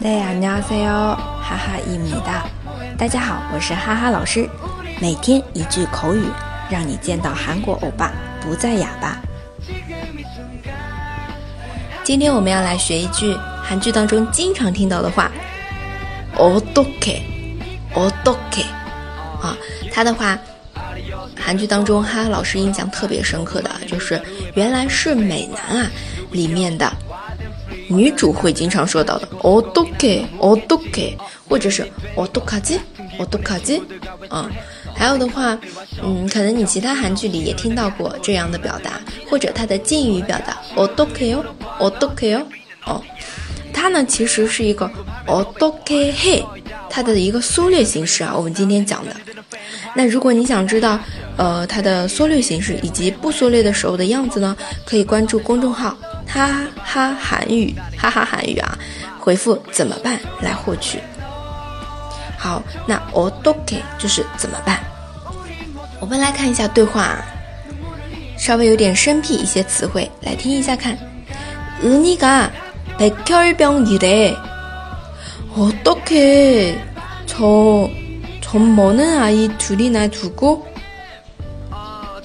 大家好，哈哈一米大。大家好，我是哈哈老师。每天一句口语，让你见到韩国欧巴不再哑巴。今天我们要来学一句韩剧当中经常听到的话，어떻 게， 어떻 게， 啊，他的话。韩剧当中，哈哈老师印象特别深刻的就是《原来是美男啊》 里面的女主会经常说到的“어떻 게， 어떻 게”，或者是“어떡하 지， 어떡하 지”。啊，还有的话，嗯，可能你其他韩剧里也听到过这样的表达，或者它的敬语表达“어떡해 요， 어떡해 요”。哦，它呢其实是一个“어떡해 해”，它的一个缩略形式啊。我们今天讲的。那如果你想知道，呃，它的缩略形式以及不缩略的时候的样子呢，可以关注公众号“ 哈哈韩语”，哈哈韩语啊，回复“怎么办”来获取。好，那 “odoke” 就是怎么办？我们来看一下对话，稍微有点生僻一些词汇，来听一下看。은희가백혈병이래어떻게저从某嫩阿姨土里来土过。好，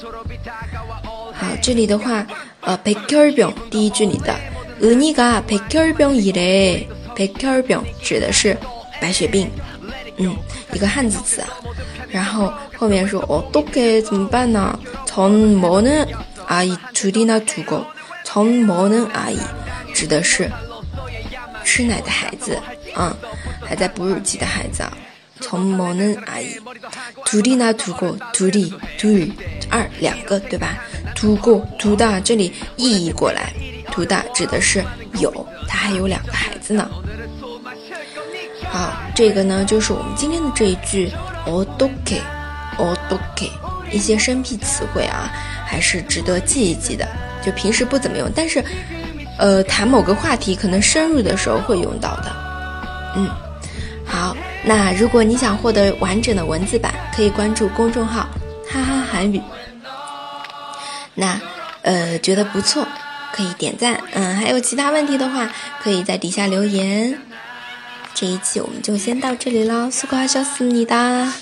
这里的话， 呃，백혈 병， 第一句里的，은희가백혈병이 래， 백혈병指的是白血病，嗯，一个汉字词啊。然后后面说，어떻게怎么办呢？从某嫩阿姨土里来土过，从某嫩阿姨指的是吃奶的孩子，啊，还在哺乳期的孩子啊。从某嫩阿姨，土地呢？土过土地土二两个对吧？ 土过土大这里意译过来，土大指的是有，他还有两个孩子呢。好，这个呢就是我们今天的这一句 odoke odoke，一些生僻词汇啊，还是值得记一记的。就平时不怎么用，但是呃谈某个话题可能深入的时候会用到的。嗯，好。那如果你想获得完整的文字版，可以关注公众号“哈哈韩语”。那，呃，觉得不错，可以点赞。嗯，还有其他问题的话，可以在底下留言。这一期我们就先到这里喽，苏瓜笑死你哒。